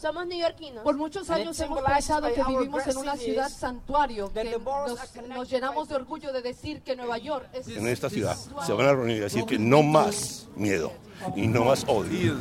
Somos neoyorquinos. Por muchos años hemos pensado que vivimos en una ciudad santuario, que nos, nos llenamos de orgullo de decir que Nueva York es... En esta ciudad se van a reunir y decir que no más miedo y no más odio.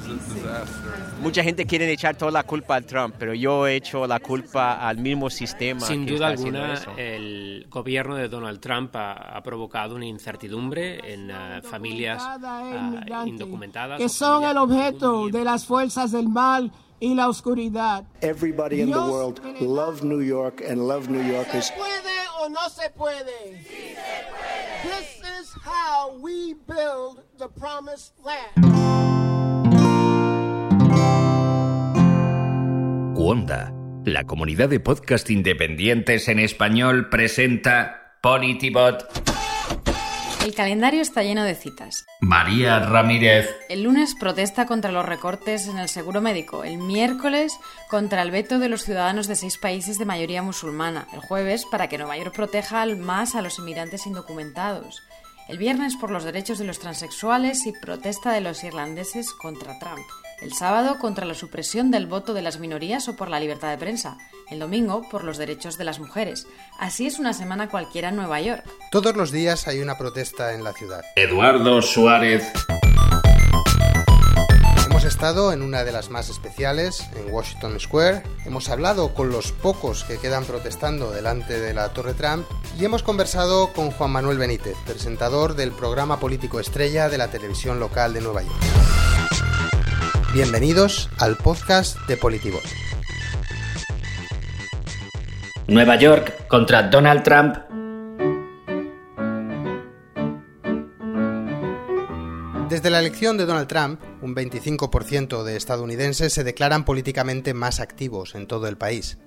Mucha gente quiere echar toda la culpa a Trump, pero yo he hecho la culpa al mismo sistema. Sin que duda está alguna, eso. el gobierno de Donald Trump ha, ha provocado una incertidumbre en eh, familias ah, indocumentadas. que son el objeto de las fuerzas del mal y la oscuridad. Everybody in the Dios world me- love New York and love New Yorkers. ¿Se puede o no se puede? Sí se puede. This is how we build the promised land. Cuonda, la comunidad de podcast independientes en español, presenta Politibot. El calendario está lleno de citas. María Ramírez. El lunes protesta contra los recortes en el seguro médico. El miércoles contra el veto de los ciudadanos de seis países de mayoría musulmana. El jueves para que Nueva York proteja al- más a los inmigrantes indocumentados. El viernes por los derechos de los transexuales y protesta de los irlandeses contra Trump. El sábado contra la supresión del voto de las minorías o por la libertad de prensa. El domingo por los derechos de las mujeres. Así es una semana cualquiera en Nueva York. Todos los días hay una protesta en la ciudad. Eduardo Suárez. Hemos estado en una de las más especiales, en Washington Square. Hemos hablado con los pocos que quedan protestando delante de la Torre Trump y hemos conversado con Juan Manuel Benítez, presentador del programa político estrella de la televisión local de Nueva York. Bienvenidos al podcast de Politibot. Nueva York contra Donald Trump. Desde la elección de Donald Trump, un 25% de estadounidenses se declaran políticamente más activos en todo el país.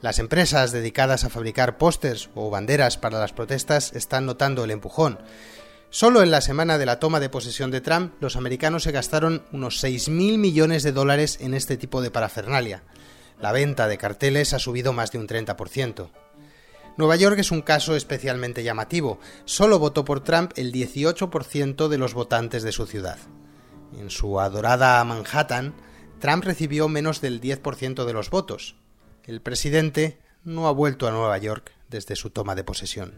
Las empresas dedicadas a fabricar pósters o banderas para las protestas están notando el empujón. Solo en la semana de la toma de posesión de Trump, los americanos se gastaron unos 6.000 millones de dólares en este tipo de parafernalia. La venta de carteles ha subido más de un 30%. Nueva York es un caso especialmente llamativo. Solo votó por Trump el 18% de los votantes de su ciudad. En su adorada Manhattan, Trump recibió menos del 10% de los votos. El presidente no ha vuelto a Nueva York desde su toma de posesión.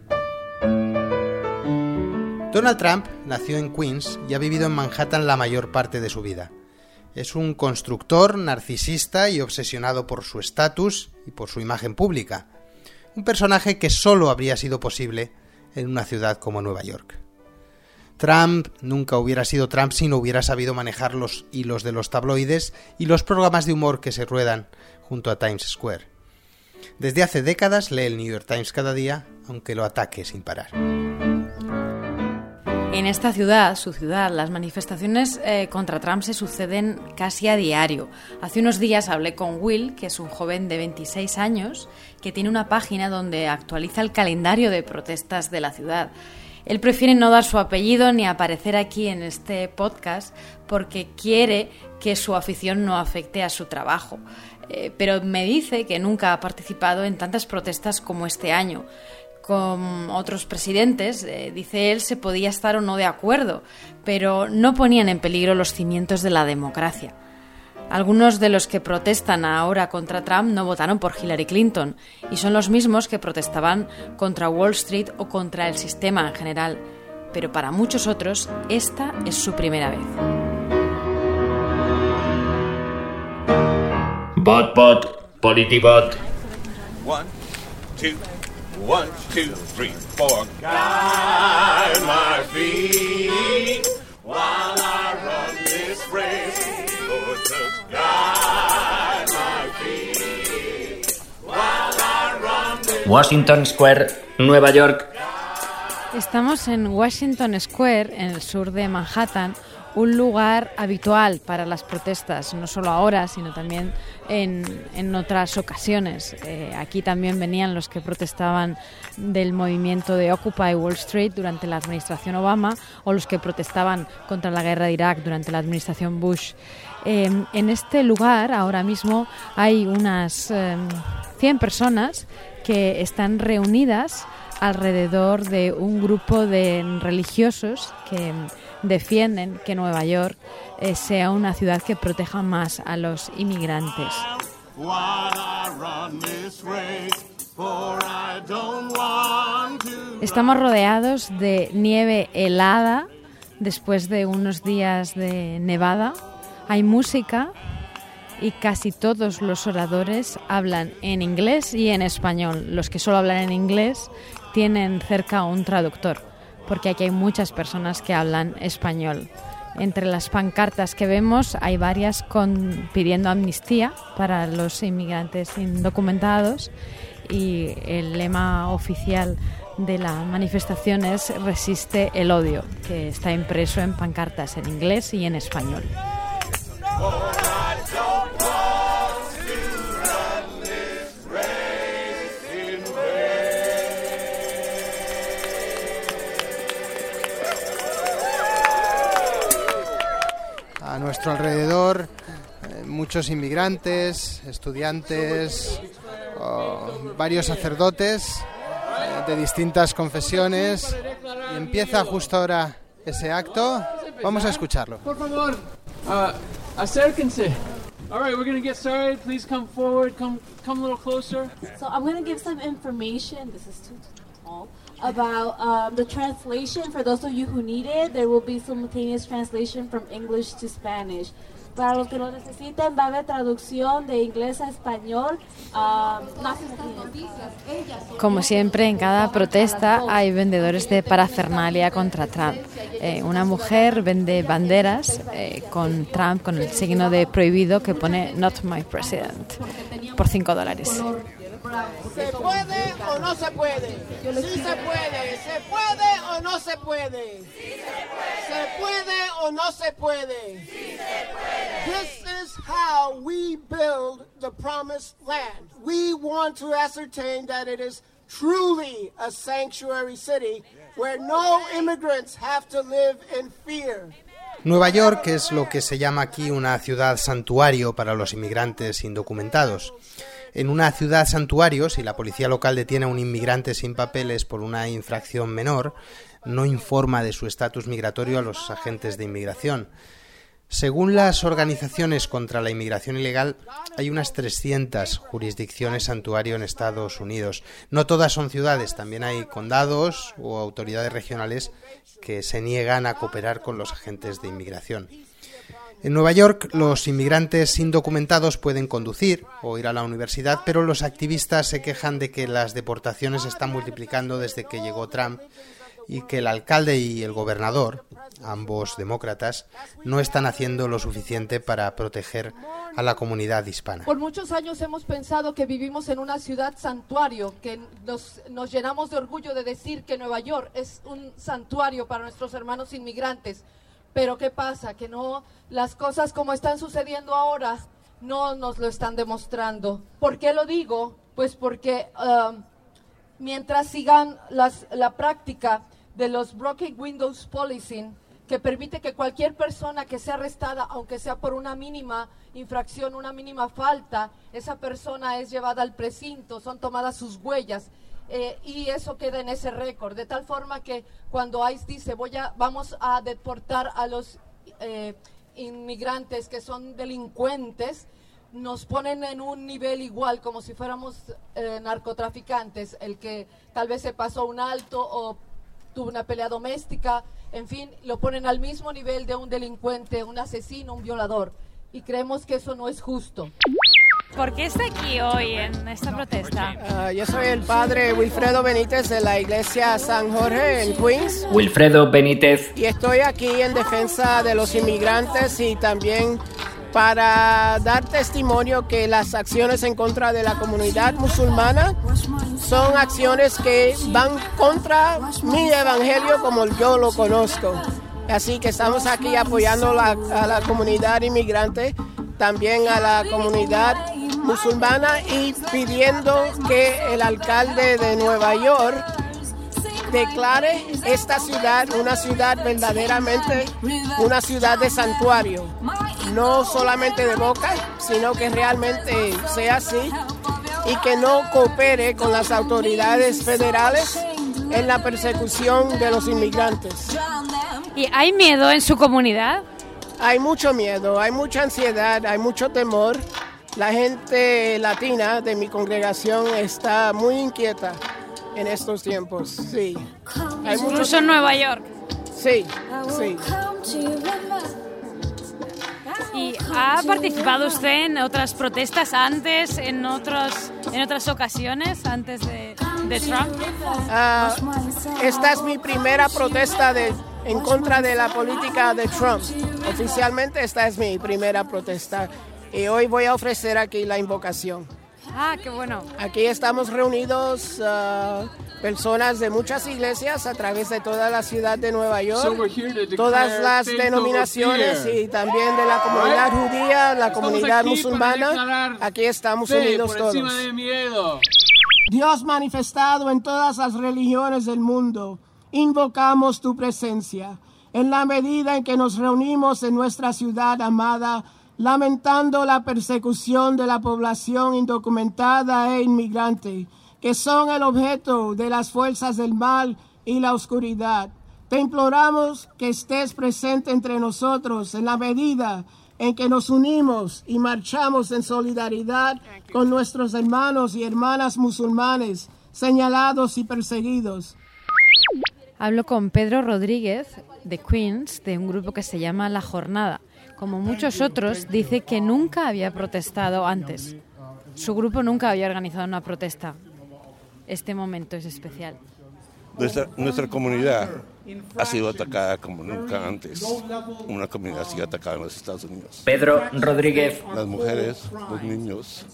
Donald Trump nació en Queens y ha vivido en Manhattan la mayor parte de su vida. Es un constructor narcisista y obsesionado por su estatus y por su imagen pública. Un personaje que solo habría sido posible en una ciudad como Nueva York. Trump nunca hubiera sido Trump si no hubiera sabido manejar los hilos de los tabloides y los programas de humor que se ruedan junto a Times Square. Desde hace décadas lee el New York Times cada día, aunque lo ataque sin parar. En esta ciudad, su ciudad, las manifestaciones eh, contra Trump se suceden casi a diario. Hace unos días hablé con Will, que es un joven de 26 años, que tiene una página donde actualiza el calendario de protestas de la ciudad. Él prefiere no dar su apellido ni aparecer aquí en este podcast porque quiere que su afición no afecte a su trabajo. Eh, pero me dice que nunca ha participado en tantas protestas como este año con otros presidentes, eh, dice él, se podía estar o no de acuerdo, pero no ponían en peligro los cimientos de la democracia. Algunos de los que protestan ahora contra Trump no votaron por Hillary Clinton y son los mismos que protestaban contra Wall Street o contra el sistema en general. Pero para muchos otros, esta es su primera vez. Bot, bot, politibot. One, two, one, two, three, four. Guide my feet while I run this race. Lord, just guide my feet while I run this Washington Square, Nueva York. Estamos en Washington Square, en el sur de Manhattan, un lugar habitual para las protestas, no solo ahora, sino también en, otras ocasiones. Eh, aquí también venían los que protestaban del movimiento de Occupy Wall Street durante la administración Obama o los que protestaban contra la guerra de Irak durante la administración Bush. Eh, en este lugar ahora mismo hay unas eh, 100 personas que están reunidas alrededor de un grupo de religiosos que defienden que Nueva York eh, sea una ciudad que proteja más a los inmigrantes. Estamos rodeados de nieve helada después de unos días de nevada. Hay música y casi todos los oradores hablan en inglés y en español. Los que solo hablan en inglés tienen cerca un traductor, porque aquí hay muchas personas que hablan español. Entre las pancartas que vemos hay varias con, pidiendo amnistía para los inmigrantes indocumentados y el lema oficial de la manifestación es Resiste el odio, que está impreso en pancartas en inglés y en español. Nuestro alrededor eh, muchos inmigrantes, estudiantes, varios sacerdotes eh, de distintas confesiones. Y empieza justo ahora ese acto. Vamos a escucharlo. Por favor, uh, acérquense. All right, we're going to get started. Please come forward. Come, come a little closer. So I'm going to give some information. This is too tall. About um, the translation. For those of you who need it, there will be simultaneous translation from English to Spanish. Para los que lo necesiten, va a haber traducción de inglés a español. Um, Como siempre, en cada protesta hay vendedores de parafernalia contra Trump. Eh, una mujer vende banderas eh, con Trump, con el signo de prohibido que pone Not My President, por 5 dólares. ¿Se puede o no se puede? Sí se puede. ¿Se puede o no se puede? ¿Se puede o no se puede? This is how we build the promised land. We want to ascertain that it is truly a sanctuary city where no immigrants have to live in fear. Nueva York es lo que se llama aquí una ciudad santuario para los inmigrantes indocumentados. En una ciudad santuario, si la policía local detiene a un inmigrante sin papeles por una infracción menor, no informa de su estatus migratorio a los agentes de inmigración. Según las organizaciones contra la inmigración ilegal, hay unas 300 jurisdicciones santuario en Estados Unidos. No todas son ciudades, también hay condados o autoridades regionales que se niegan a cooperar con los agentes de inmigración. En Nueva York, los inmigrantes indocumentados pueden conducir o ir a la universidad, pero los activistas se quejan de que las deportaciones se están multiplicando desde que llegó Trump y que el alcalde y el gobernador, ambos demócratas, no están haciendo lo suficiente para proteger a la comunidad hispana. Por muchos años hemos pensado que vivimos en una ciudad santuario, que nos, nos llenamos de orgullo de decir que Nueva York es un santuario para nuestros hermanos inmigrantes. Pero ¿qué pasa? Que no, las cosas como están sucediendo ahora no nos lo están demostrando. ¿Por qué lo digo? Pues porque um, mientras sigan las, la práctica de los Broken Windows Policing, que permite que cualquier persona que sea arrestada, aunque sea por una mínima infracción, una mínima falta, esa persona es llevada al precinto, son tomadas sus huellas. Eh, y eso queda en ese récord, de tal forma que cuando ICE dice voy a, vamos a deportar a los eh, inmigrantes que son delincuentes, nos ponen en un nivel igual, como si fuéramos eh, narcotraficantes, el que tal vez se pasó un alto o tuvo una pelea doméstica, en fin, lo ponen al mismo nivel de un delincuente, un asesino, un violador. Y creemos que eso no es justo. ¿Por qué está aquí hoy en esta protesta? Uh, yo soy el padre Wilfredo Benítez de la iglesia San Jorge en Queens. Wilfredo Benítez. Y estoy aquí en defensa de los inmigrantes y también para dar testimonio que las acciones en contra de la comunidad musulmana son acciones que van contra mi evangelio como yo lo conozco. Así que estamos aquí apoyando la, a la comunidad inmigrante, también a la comunidad musulmana y pidiendo que el alcalde de Nueva York declare esta ciudad una ciudad verdaderamente una ciudad de santuario, no solamente de boca, sino que realmente sea así y que no coopere con las autoridades federales en la persecución de los inmigrantes. ¿Y hay miedo en su comunidad? Hay mucho miedo, hay mucha ansiedad, hay mucho temor. La gente latina de mi congregación está muy inquieta en estos tiempos, sí. Hay mucho- Incluso en Nueva York. Sí, sí. ¿Y ha participado usted en otras protestas antes, en, otros, en otras ocasiones, antes de, de Trump? Ah, esta es mi primera protesta de, en contra de la política de Trump. Oficialmente esta es mi primera protesta y hoy voy a ofrecer aquí la invocación. Ah, qué bueno. Aquí estamos reunidos ah, personas de muchas iglesias a través de toda la ciudad de Nueva York, So todas las denominaciones y también de la comunidad Right? judía, la Estamos comunidad aquí musulmana. Aquí estamos unidos por todos. encima de miedo. Dios manifestado en todas las religiones del mundo, invocamos tu presencia. En la medida en que nos reunimos en nuestra ciudad amada, lamentando la persecución de la población indocumentada e inmigrante, que son el objeto de las fuerzas del mal y la oscuridad. Te imploramos que estés presente entre nosotros en la medida en que nos unimos y marchamos en solidaridad con nuestros hermanos y hermanas musulmanes señalados y perseguidos. Hablo con Pedro Rodríguez de Queens, de un grupo que se llama La Jornada. Como muchos otros, dice que nunca había protestado antes. Su grupo nunca había organizado una protesta. Este momento es especial. Nuestra, nuestra comunidad ha sido atacada como nunca antes. Una comunidad ha sido atacada en los Estados Unidos. Pedro Rodríguez. Las mujeres, los niños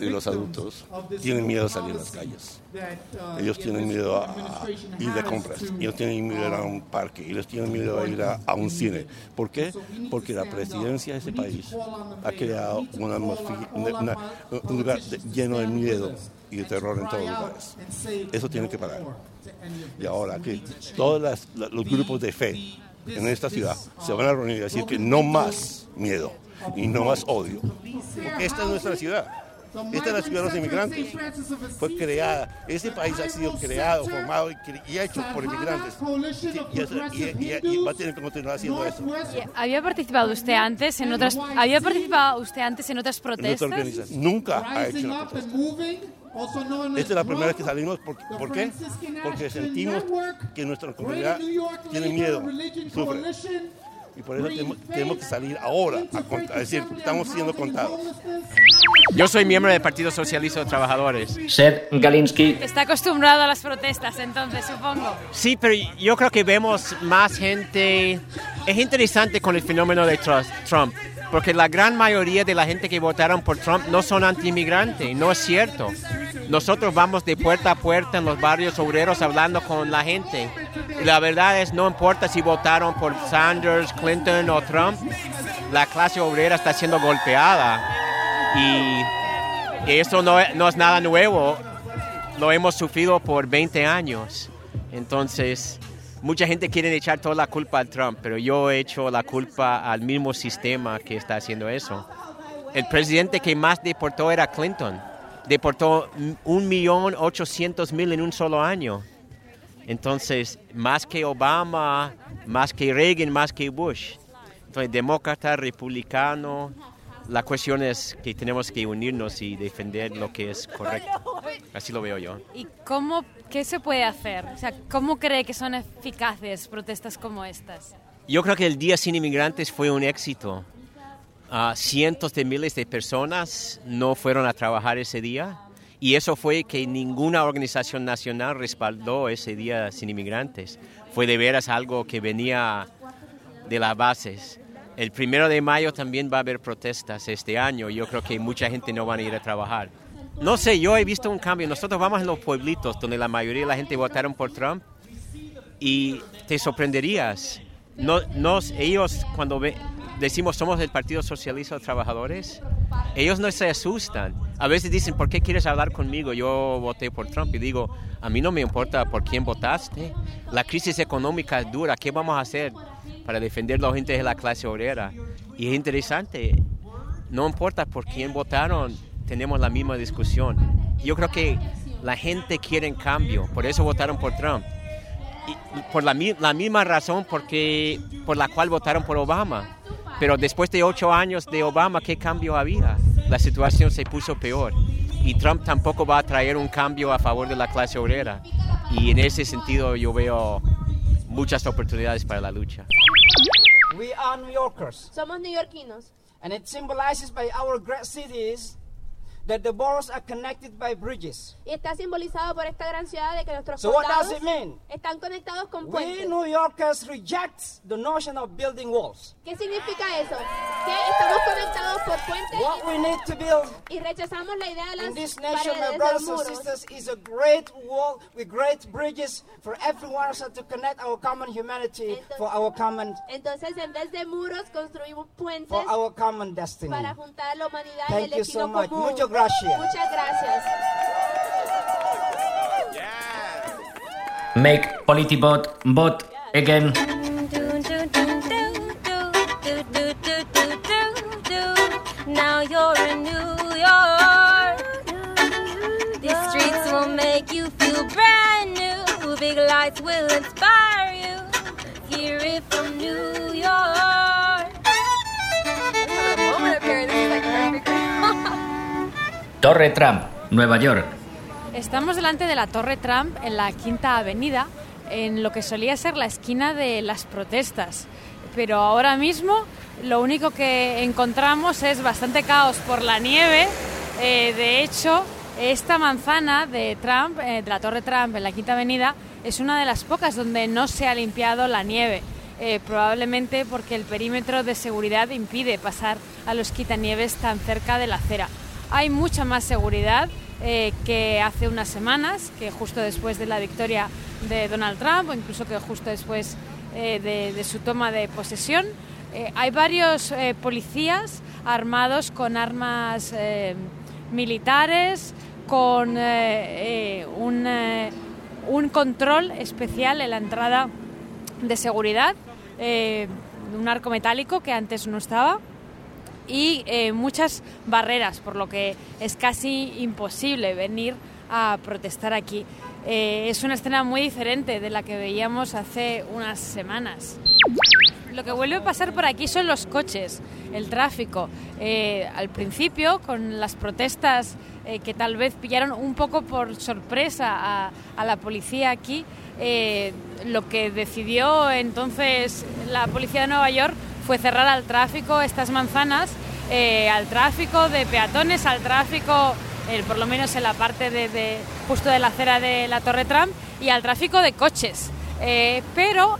y los adultos tienen miedo a salir a las calles. Ellos tienen miedo a ir de compras, ellos tienen miedo a ir a un parque, ellos tienen miedo a ir a, a un cine. ¿Por qué? Porque la presidencia de ese país ha creado una una- una- un lugar de- lleno de miedo y terror en todos los lugares. Eso tiene que parar. Y ahora que todos los grupos de fe en esta ciudad se van a reunir y decir que no más miedo y no más odio. Porque esta es nuestra ciudad. Esta es la ciudad de los inmigrantes. Fue creada, ese país ha sido creado, formado y, hecho por inmigrantes. Y, eso- y- y- y va a tener que continuar haciendo eso. ¿Había participado usted antes en otras había participado usted antes en otras protestas? nunca ha hecho una protesta. Esta es la primera vez que salimos. ¿Por, ¿por qué? Porque sentimos que nuestra comunidad tiene miedo, sufre. Y por eso tenemos, tenemos que salir ahora a, cont- a decir, estamos siendo contados. Yo soy miembro del Partido Socialista de Trabajadores. Seth Galinsky. Está acostumbrado a las protestas, entonces, supongo. Sí, pero yo creo que vemos más gente. Es interesante con el fenómeno de Tru- Trump, porque la gran mayoría de la gente que votaron por Trump no son anti-inmigrantes, no es cierto. Nosotros vamos de puerta a puerta en los barrios obreros hablando con la gente. La verdad es, no importa si votaron por Sanders, Clinton o Trump, la clase obrera está siendo golpeada. Y, eso no no es nada nuevo lo hemos sufrido por 20 años. Entonces, mucha gente quiere echar toda la culpa al Trump, pero yo he hecho la culpa al mismo sistema que está haciendo eso. El presidente que más deportó era Clinton. Deportó un millón ochocientos mil en un solo año. Entonces, más que Obama, más que Reagan, más que Bush. Entonces, demócrata, republicano, la cuestión es que tenemos que unirnos y defender lo que es correcto. Así lo veo yo. ¿Y cómo, qué se puede hacer? O sea, ¿cómo cree que son eficaces protestas como estas? Yo creo que el Día Sin Inmigrantes fue un éxito. Ah, cientos de miles de personas no fueron a trabajar ese día y eso fue que ninguna organización nacional respaldó ese Día Sin Inmigrantes. Fue de veras algo que venía de las bases. El primero de mayo también va a haber protestas este año. Yo creo que mucha gente no va a ir a trabajar. No sé, yo he visto un cambio. Nosotros vamos a los pueblitos donde la mayoría de la gente votaron por Trump y te sorprenderías. No, nos, ellos cuando decimos somos el Partido Socialista de Trabajadores, ellos no se asustan. A veces dicen, ¿por qué quieres hablar conmigo? Yo voté por Trump y digo, a mí no me importa por quién votaste. La crisis económica es dura, ¿qué vamos a hacer para defender a la gente de la clase obrera? Y es interesante, no importa por quién votaron, tenemos la misma discusión. Yo creo que la gente quiere cambio, por eso votaron por Trump. por la, la misma razón porque, por la cual votaron por Obama. Pero después de ocho años de Obama, ¿qué cambio había? La situación se puso peor. Y Trump tampoco va a traer un cambio a favor de la clase obrera. Y en ese sentido yo veo muchas oportunidades para la lucha. We are New Yorkers. Somos neoyorquinos. And it symbolizes by our great cities that the boroughs are connected by bridges. Y está simbolizado por esta gran ciudad de que nuestros So what does it mean? están conectados con We. New Yorkers reject the notion of building walls. ¿Qué significa eso? Que estamos conectados por puentes What we need to build y rechazamos la idea de las in this nation, my brothers and sisters, is a great wall with great bridges for everyone so to connect our common humanity for our common Entonces, en vez de muros, construimos puentes for our common destiny. para juntar la humanidad y Thank el you destino so much. común. Muchas gracias. Muchas gracias. Make Politibot bot again. Torre Trump, Nueva York. Estamos delante de la Torre Trump en la Quinta Avenida, en lo que solía ser la esquina de las protestas. Pero ahora mismo lo único que encontramos es bastante caos por la nieve. Eh, de hecho, esta manzana de Trump, eh, de la Torre Trump en la Quinta Avenida, es una de las pocas donde no se ha limpiado la nieve. eh, probablemente porque el perímetro de seguridad impide pasar a los quitanieves tan cerca de la acera. Hay mucha más seguridad eh, que hace unas semanas, que justo después de la victoria de Donald Trump o incluso que justo después eh, de, su toma de posesión. Eh, hay varios policías armados con armas militares, con un, control especial en la entrada de seguridad, un arco metálico que antes no estaba y eh, muchas barreras, por lo que es casi imposible venir a protestar aquí. Eh, es una escena muy diferente de la que veíamos hace unas semanas. Lo que vuelve a pasar por aquí son los coches, el tráfico. Eh, al principio, con las protestas que tal vez pillaron un poco por sorpresa a, la policía aquí, lo que decidió entonces la policía de Nueva York fue cerrar al tráfico estas manzanas, eh, al tráfico de peatones, al tráfico, eh, por lo menos en la parte de, justo de la acera de la Torre Trump, y al tráfico de coches. Eh, pero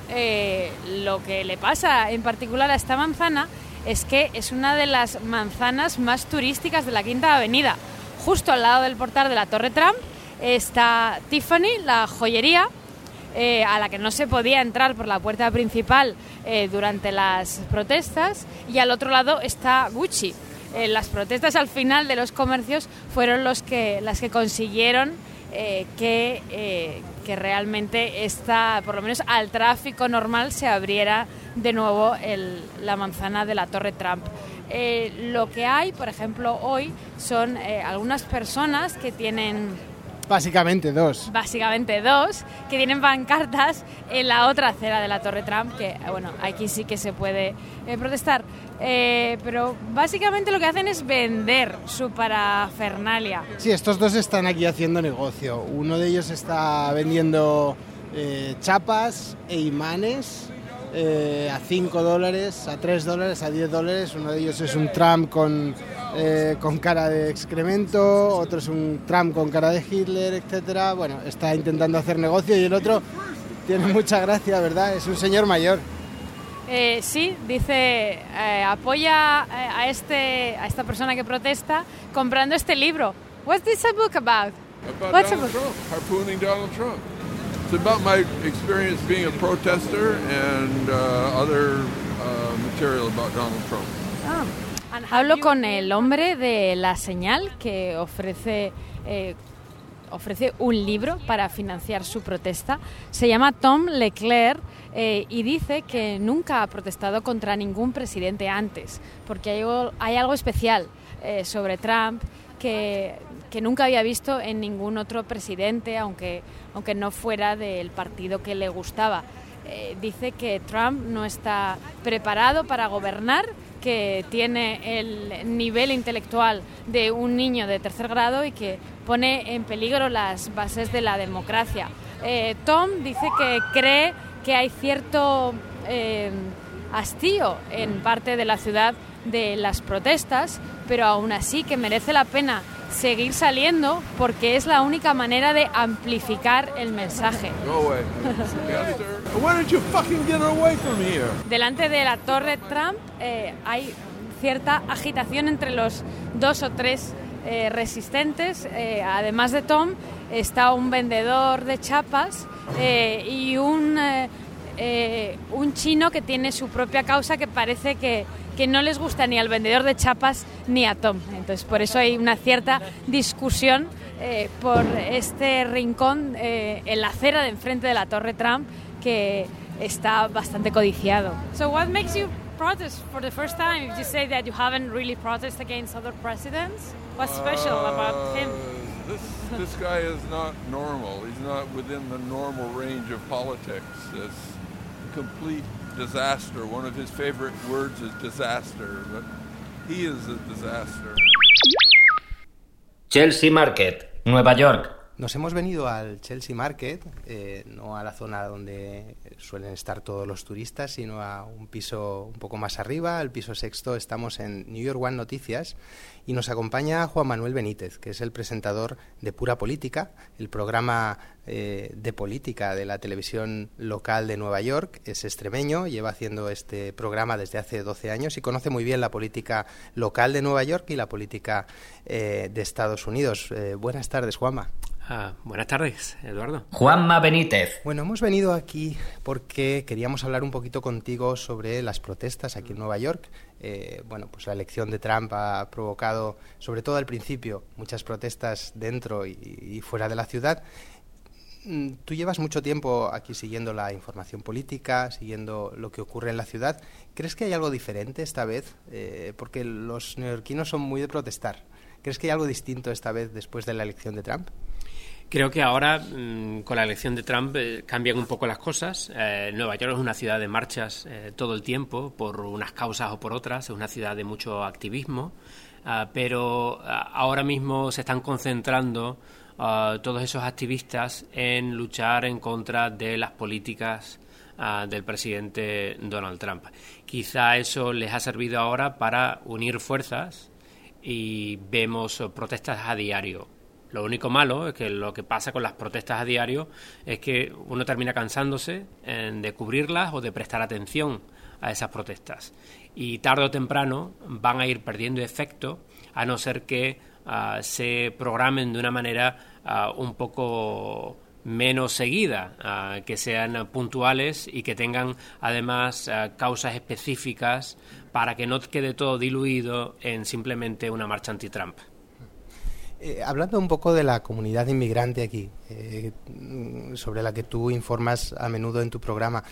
lo que le pasa en particular a esta manzana es que es una de las manzanas más turísticas de la Quinta Avenida. Justo al lado del portal de la Torre Trump está Tiffany, la joyería, eh, a la que no se podía entrar por la puerta principal eh, durante las protestas, y al otro lado está Gucci. Eh, las protestas al final de los comercios fueron que, las que consiguieron que, que realmente esta, por lo menos al tráfico normal, se abriera de nuevo la manzana de la Torre Trump. Lo que hay, por ejemplo, hoy son algunas personas que tienen Básicamente dos. básicamente dos, que tienen pancartas en la otra acera de la Torre Trump, que bueno, aquí sí que se puede eh, protestar. Eh, pero básicamente lo que hacen es vender su parafernalia. Sí, estos dos están aquí haciendo negocio. Uno de ellos está vendiendo eh, chapas e imanes a 5 dólares, a 3 dólares, a 10 dólares. Uno de ellos es un Trump con, eh, con cara de excremento, otro es un Trump con cara de Hitler, etcétera. Bueno, está intentando hacer negocio y el otro tiene mucha gracia, ¿verdad? Es un señor mayor. Eh, sí, dice, eh, apoya eh, a, este, a esta persona que protesta comprando este libro. What's this a book about? About What's a Donald book? Trump, harpooning Donald Trump. It's about my experience being a protester and uh, other uh, material about Donald Trump. Hablo con el hombre de la señal que ofrece, eh, ofrece un libro para financiar su protesta. Se llama Tom Leclerc eh, y dice que nunca ha protestado contra ningún presidente antes, porque hay algo, hay algo especial eh, sobre Trump que, que nunca había visto en ningún otro presidente, aunque, aunque no fuera del partido que le gustaba. Eh, dice que Trump no está preparado para gobernar, que tiene el nivel intelectual de un niño de tercer grado y que pone en peligro las bases de la democracia. Eh, Tom dice que cree que hay cierto eh, hastío en parte de la ciudad de las protestas, pero aún así que merece la pena seguir saliendo porque es la única manera de amplificar el mensaje. Delante de la torre Trump eh, hay cierta agitación entre los dos o tres eh, resistentes. Eh, además de Tom, está un vendedor de chapas y un, un chino que tiene su propia causa que parece que que no les gusta ni al vendedor de chapas ni a Tom. Entonces, por eso hay una cierta discusión eh, por este rincón eh, en la acera de enfrente de la Torre Trump que está bastante codiciado. So what makes you protest for the first time? If you say that you haven't really protested against other presidents, what's special uh, about him? This, this guy is not normal. He's not within the normal range of politics. It's complete disaster. One of his favorite words is disaster, but he is a disaster. Chelsea Market, Nueva York. Nos hemos venido al Chelsea Market, eh, no a la zona donde suelen estar todos los turistas, sino a un piso un poco más arriba, el piso sexto. Estamos en New York One Noticias y nos acompaña Juan Manuel Benítez, que es el presentador de Pura Política, el programa eh, de política de la televisión local de Nueva York. Es extremeño, lleva haciendo este programa desde hace 12 años y conoce muy bien la política local de Nueva York y la política eh, de Estados Unidos. Eh, buenas tardes, Juanma. Ah, buenas tardes, Eduardo. Juanma Benítez. Bueno, hemos venido aquí porque queríamos hablar un poquito contigo sobre las protestas aquí en Nueva York. Eh, bueno, pues la elección de Trump ha provocado, sobre todo al principio, muchas protestas dentro y, fuera de la ciudad. Mm, tú llevas mucho tiempo aquí siguiendo la información política, siguiendo lo que ocurre en la ciudad. ¿Crees que hay algo diferente esta vez? Eh, porque los neoyorquinos son muy de protestar. ¿Crees que hay algo distinto esta vez después de la elección de Trump? Creo que ahora, mm, con la elección de Trump, eh, cambian un poco las cosas. Eh, Nueva York es una ciudad de marchas eh, todo el tiempo, por unas causas o por otras. Es una ciudad de mucho activismo. Ah, pero ah, ahora mismo se están concentrando ah, todos esos activistas en luchar en contra de las políticas del presidente Donald Trump. Quizá eso les ha servido ahora para unir fuerzas y vemos protestas a diario lo único malo es que lo que pasa con las protestas a diario es que uno termina cansándose de cubrirlas o de prestar atención a esas protestas. Y tarde o temprano van a ir perdiendo efecto a no ser que ah, se programen de una manera ah, un poco menos seguida, ah, que sean puntuales y que tengan además causas específicas para que no quede todo diluido en simplemente una marcha anti-Trump. Eh, hablando un poco de la comunidad inmigrante aquí, eh, sobre la que tú informas a menudo en tu programa,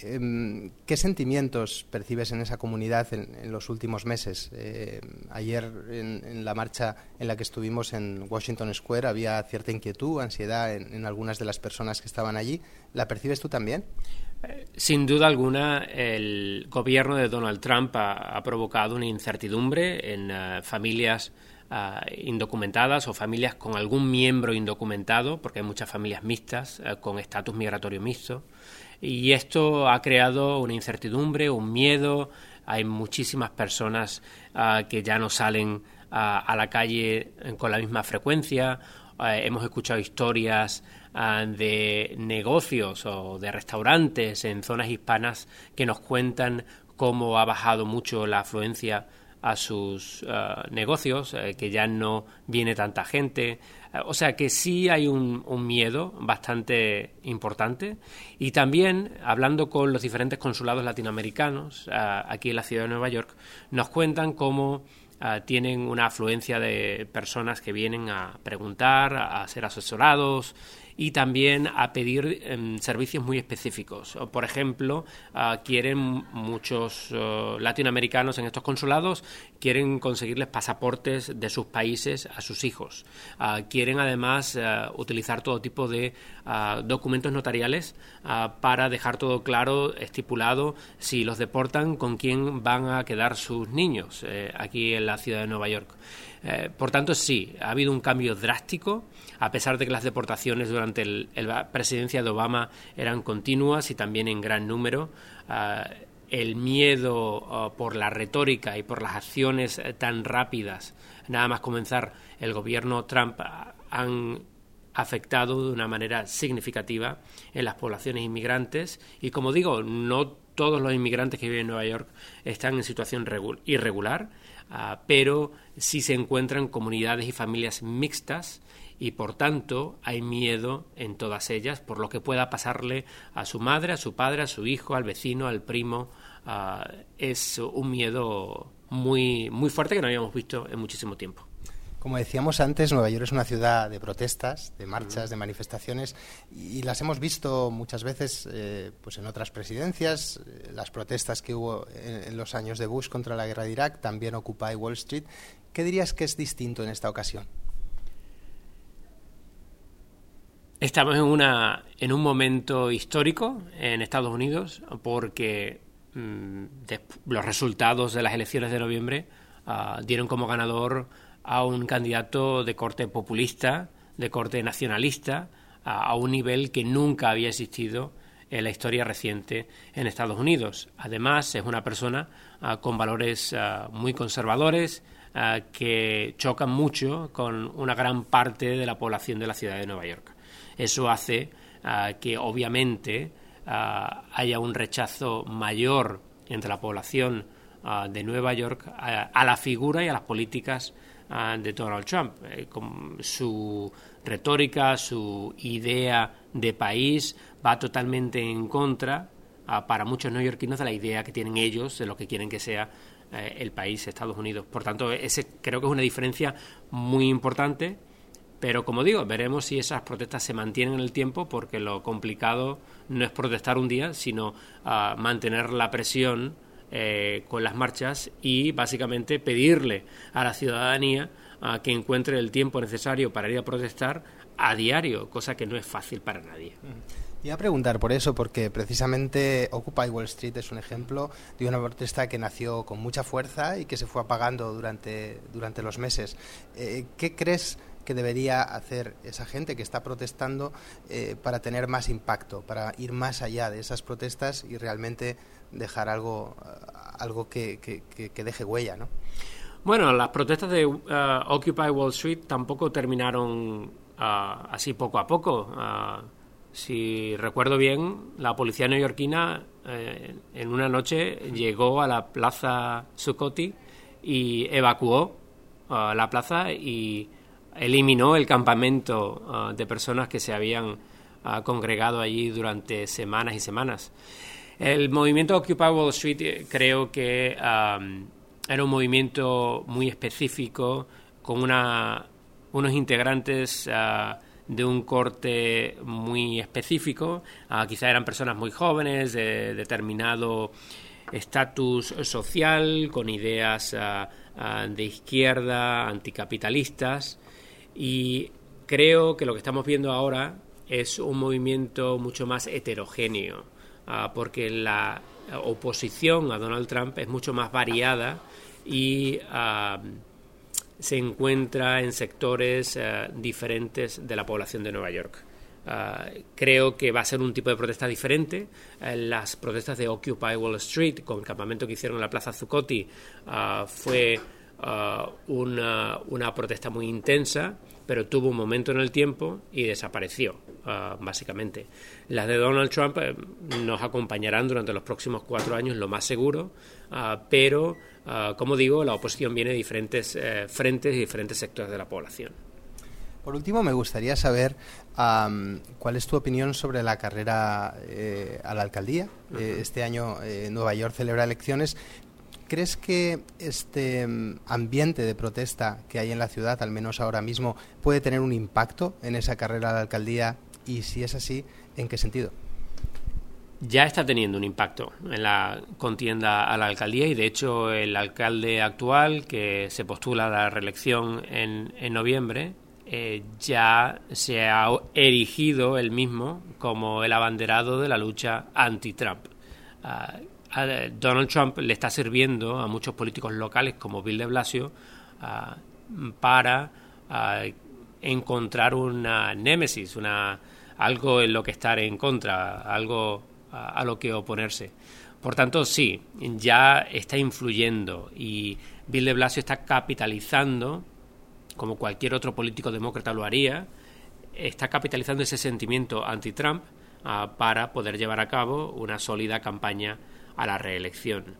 em, ¿qué sentimientos percibes en esa comunidad en, los últimos meses? Eh, ayer en, la marcha en la que estuvimos en Washington Square había cierta inquietud, ansiedad en, algunas de las personas que estaban allí. ¿La percibes tú también? Sin duda alguna, el gobierno de Donald Trump ha, provocado una incertidumbre en familias Ah, indocumentadas o familias con algún miembro indocumentado, porque hay muchas familias mixtas eh, con estatus migratorio mixto. Y esto ha creado una incertidumbre, un miedo. Hay muchísimas personas ah, que ya no salen ah, a la calle con la misma frecuencia. hemos escuchado historias de negocios o de restaurantes en zonas hispanas que nos cuentan cómo ha bajado mucho la afluencia a sus eh, negocios, eh, que ya no viene tanta gente. Eh, o sea que sí hay un, miedo bastante importante. Y también, hablando con los diferentes consulados latinoamericanos aquí en la ciudad de Nueva York, nos cuentan cómo tienen una afluencia de personas que vienen a preguntar, a ser asesorados y también a pedir em, servicios muy específicos. Por ejemplo, ah, quieren muchos oh, latinoamericanos en estos consulados, quieren conseguirles pasaportes de sus países a sus hijos. Ah, quieren además ah, utilizar todo tipo de documentos notariales para dejar todo claro, estipulado, si los deportan, con quién van a quedar sus niños eh, aquí en la ciudad de Nueva York. Eh, por tanto, sí, ha habido un cambio drástico, a pesar de que las deportaciones durante la presidencia de Obama eran continuas y también en gran número. Ah, el miedo ah, por la retórica y por las acciones eh, tan rápidas, nada más comenzar el gobierno Trump, ah, han afectado de una manera significativa en las poblaciones inmigrantes y como digo, no todos los inmigrantes que viven en Nueva York están en situación irregular Ah, pero sí se encuentran comunidades y familias mixtas y por tanto hay miedo en todas ellas por lo que pueda pasarle a su madre, a su padre, a su hijo, al vecino, al primo. Ah, es un miedo muy, muy fuerte que no habíamos visto en muchísimo tiempo. Como decíamos antes, Nueva York es una ciudad de protestas, de marchas, de manifestaciones, y las hemos visto muchas veces eh, pues en otras presidencias, eh, las protestas que hubo en, los años de Bush contra la guerra de Irak, también Occupy Wall Street. ¿Qué dirías que es distinto en esta ocasión? Estamos en, una, en un momento histórico en Estados Unidos porque mm, los resultados de las elecciones de noviembre ah, dieron como ganador a un candidato de corte populista, de corte nacionalista, a, un nivel que nunca había existido en la historia reciente en Estados Unidos. Además, es una persona ah, con valores ah, muy conservadores ah, que chocan mucho con una gran parte de la población de la ciudad de Nueva York. Eso hace que, obviamente, haya un rechazo mayor entre la población de Nueva York a la figura y a las políticas de Donald Trump. Eh, su retórica, su idea de país va totalmente en contra para muchos neoyorquinos de la idea que tienen ellos de lo que quieren que sea eh, el país, Estados Unidos. Por tanto, ese creo que es una diferencia muy importante. Pero como digo, veremos si esas protestas se mantienen en el tiempo, porque lo complicado no es protestar un día, sino mantener la presión eh, con las marchas y básicamente pedirle a la ciudadanía a que encuentre el tiempo necesario para ir a protestar a diario, cosa que no es fácil para nadie. Y a preguntar por eso, porque precisamente Occupy Wall Street es un ejemplo de una protesta que nació con mucha fuerza y que se fue apagando durante, durante los meses. Eh, ¿Qué crees que debería hacer esa gente que está protestando eh, para tener más impacto, para ir más allá de esas protestas y realmente dejar algo, algo que, que, deje huella, ¿no? Bueno, las protestas de uh, Occupy Wall Street tampoco terminaron uh, así poco a poco. Uh, si recuerdo bien, la policía neoyorquina eh, en una noche llegó a la plaza Zuccotti y evacuó la plaza y eliminó el campamento de personas que se habían congregado allí durante semanas y semanas. El movimiento Occupy Wall Street eh, creo que era un movimiento muy específico, con una, unos integrantes ah, de un corte muy específico. Uh, quizá eran personas muy jóvenes, de determinado estatus social, con ideas ah, de izquierda, anticapitalistas. Y creo que lo que estamos viendo ahora es un movimiento mucho más heterogéneo Ah, porque la oposición a Donald Trump es mucho más variada y ah, se encuentra en sectores ah, diferentes de la población de Nueva York. creo que va a ser un tipo de protesta diferente. Eh, las protestas de Occupy Wall Street, con el campamento que hicieron en la Plaza Zuccotti, fue una, una protesta muy intensa pero tuvo un momento en el tiempo y desapareció, ah, básicamente. Las de Donald Trump eh, nos acompañarán durante los próximos cuatro años, lo más seguro, ah, pero, como digo, la oposición viene de diferentes eh, frentes y diferentes sectores de la población. Por último, me gustaría saber cuál es tu opinión sobre la carrera eh, a la alcaldía. este año Nueva York celebra elecciones, ¿Crees que este mm, ambiente de protesta que hay en la ciudad, al menos ahora mismo, puede tener un impacto en esa carrera de la alcaldía y si es así, ¿en qué sentido? ya está teniendo un impacto en la contienda a la alcaldía y de hecho el alcalde actual que se postula a la reelección en, en noviembre eh, ya se ha erigido él mismo como el abanderado de la lucha anti-Trump. Ah, Donald Trump le está sirviendo a muchos políticos locales como Bill de Blasio ah, para ah, encontrar una némesis, una, algo en lo que estar en contra, algo a, lo que oponerse. Por tanto, sí, ya está influyendo y Bill de Blasio está capitalizando, como cualquier otro político demócrata lo haría, está capitalizando ese sentimiento anti-Trump ah, para poder llevar a cabo una sólida campaña a la reelección.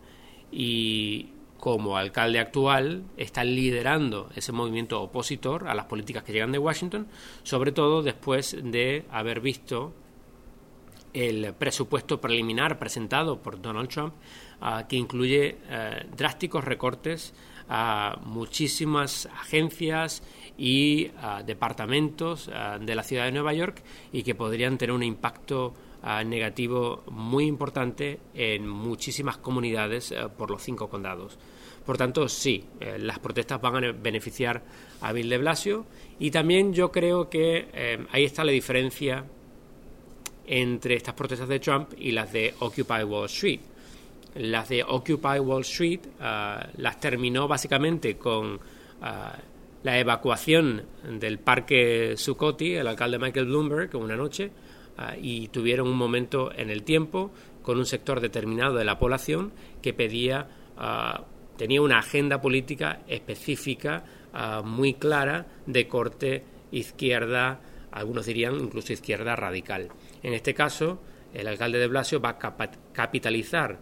Y como alcalde actual está liderando ese movimiento opositor a las políticas que llegan de Washington, sobre todo después de haber visto el presupuesto preliminar presentado por Donald Trump, ah, que incluye eh, drásticos recortes a muchísimas agencias y ah, departamentos ah, de la ciudad de Nueva York y que podrían tener un impacto negativo muy importante en muchísimas comunidades eh, por los cinco condados. Por tanto, sí, eh, las protestas van a beneficiar a Bill de Blasio y también yo creo que ahí está la diferencia entre estas protestas de Trump y las de Occupy Wall Street. Las de Occupy Wall Street ah, las terminó básicamente con la evacuación del parque Zuccotti, el alcalde Michael Bloomberg, una noche, y tuvieron un momento en el tiempo con un sector determinado de la población que pedía, tenía una agenda política específica muy clara de corte izquierda, algunos dirían incluso izquierda radical. En este caso, el alcalde de Blasio va a capitalizar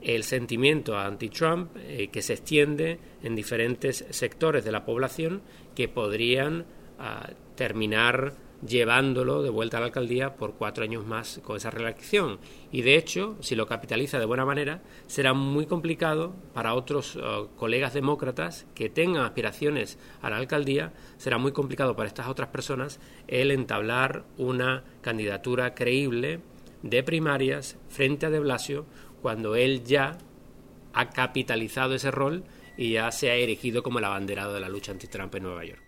el sentimiento anti-Trump eh, que se extiende en diferentes sectores de la población que podrían ah, terminar llevándolo de vuelta a la alcaldía por cuatro años más con esa reelección. Y de hecho, si lo capitaliza de buena manera, será muy complicado para otros uh, colegas demócratas que tengan aspiraciones a la alcaldía, será muy complicado para estas otras personas el entablar una candidatura creíble de primarias frente a De Blasio cuando él ya ha capitalizado ese rol y ya se ha erigido como el abanderado de la lucha anti-Trump en Nueva York.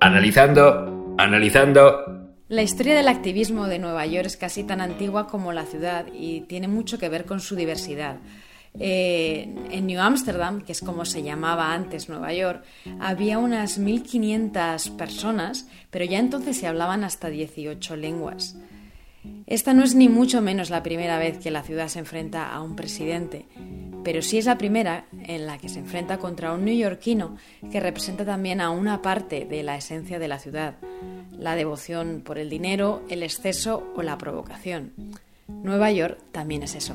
Analizando, analizando. La historia del activismo de Nueva York es casi tan antigua como la ciudad y tiene mucho que ver con su diversidad. Eh, en New Amsterdam, que es como se llamaba antes Nueva York, había unas 1.500 personas, pero ya entonces se hablaban hasta 18 lenguas. Esta no es ni mucho menos la primera vez que la ciudad se enfrenta a un presidente, pero sí es la primera en la que se enfrenta contra un neoyorquino que representa también a una parte de la esencia de la ciudad, la devoción por el dinero, el exceso o la provocación. Nueva York también es eso.